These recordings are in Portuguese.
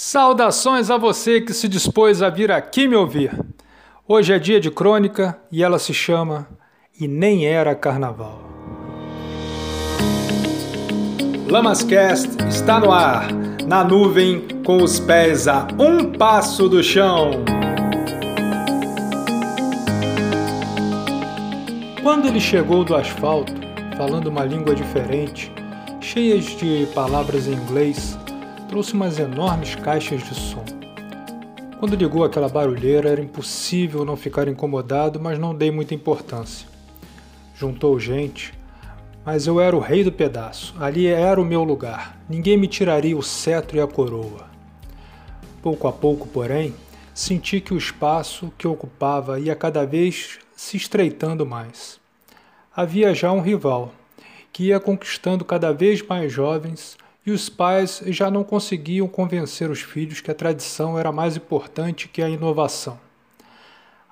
Saudações a você que se dispôs a vir aqui me ouvir. Hoje é dia de crônica e ela se chama E Nem Era Carnaval. Lamascast está no ar, na nuvem, com os pés a um passo do chão. Quando ele chegou do asfalto, falando uma língua diferente, cheias de palavras em inglês, trouxe umas enormes caixas de som. Quando ligou aquela barulheira, era impossível não ficar incomodado, mas não dei muita importância. Juntou gente, mas eu era o rei do pedaço, ali era o meu lugar, ninguém me tiraria o cetro e a coroa. Pouco a pouco, porém, senti que o espaço que ocupava ia cada vez se estreitando mais. Havia já um rival, que ia conquistando cada vez mais jovens e os pais já não conseguiam convencer os filhos que a tradição era mais importante que a inovação.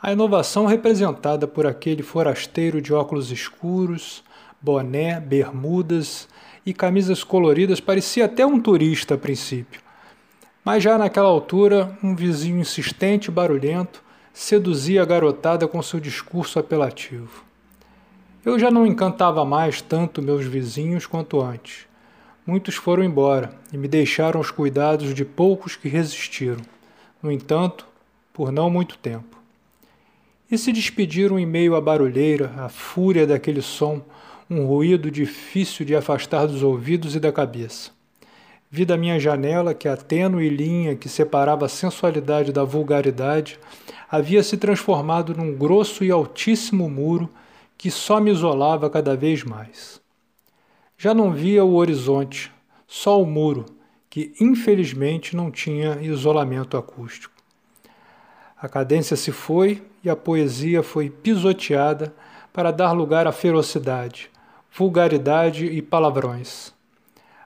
A inovação representada por aquele forasteiro de óculos escuros, boné, bermudas e camisas coloridas parecia até um turista a princípio. Mas já naquela altura, um vizinho insistente e barulhento seduzia a garotada com seu discurso apelativo. Eu já não encantava mais tanto meus vizinhos quanto antes. Muitos foram embora e me deixaram os cuidados de poucos que resistiram, no entanto, por não muito tempo. E se despediram em meio à barulheira, à fúria daquele som, um ruído difícil de afastar dos ouvidos e da cabeça. Vi da minha janela que a tênue linha que separava a sensualidade da vulgaridade havia se transformado num grosso e altíssimo muro que só me isolava cada vez mais. Já não via o horizonte, só o muro, que infelizmente não tinha isolamento acústico. A cadência se foi e a poesia foi pisoteada para dar lugar à ferocidade, vulgaridade e palavrões.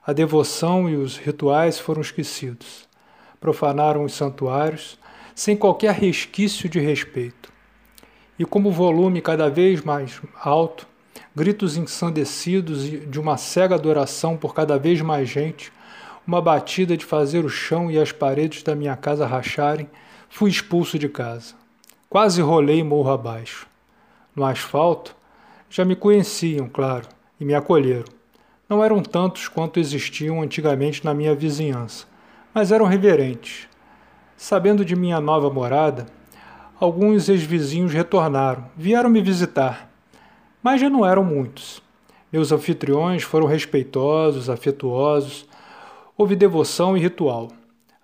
A devoção e os rituais foram esquecidos. Profanaram os santuários sem qualquer resquício de respeito. E como o volume cada vez mais alto, gritos ensandecidos de uma cega adoração por cada vez mais gente, uma batida de fazer o chão e as paredes da minha casa racharem, fui expulso de casa. Quase rolei morro abaixo. No asfalto, já me conheciam, claro, e me acolheram. Não eram tantos quanto existiam antigamente na minha vizinhança, mas eram reverentes. Sabendo de minha nova morada, alguns ex-vizinhos retornaram, vieram me visitar mas já não eram muitos. Meus anfitriões foram respeitosos, afetuosos, houve devoção e ritual.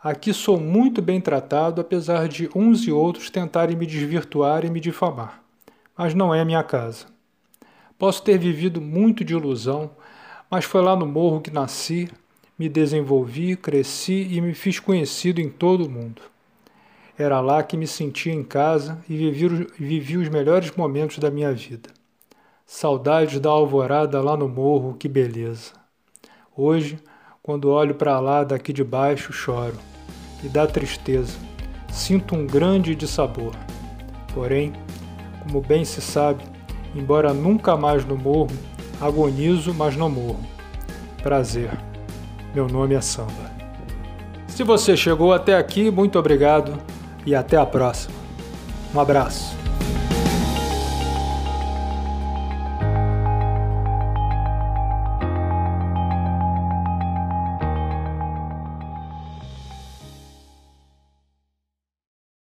Aqui sou muito bem tratado, apesar de uns e outros tentarem me desvirtuar e me difamar. Mas não é minha casa. Posso ter vivido muito de ilusão, mas foi lá no morro que nasci, me desenvolvi, cresci e me fiz conhecido em todo o mundo. Era lá que me sentia em casa e vivi, vivi os melhores momentos da minha vida. Saudades da alvorada lá no morro, que beleza. Hoje, quando olho para lá daqui de baixo, choro. E dá tristeza. Sinto um grande dissabor. Porém, como bem se sabe, embora nunca mais no morro, agonizo, mas não morro. Prazer. Meu nome é Samba. Se você chegou até aqui, muito obrigado e até a próxima. Um abraço.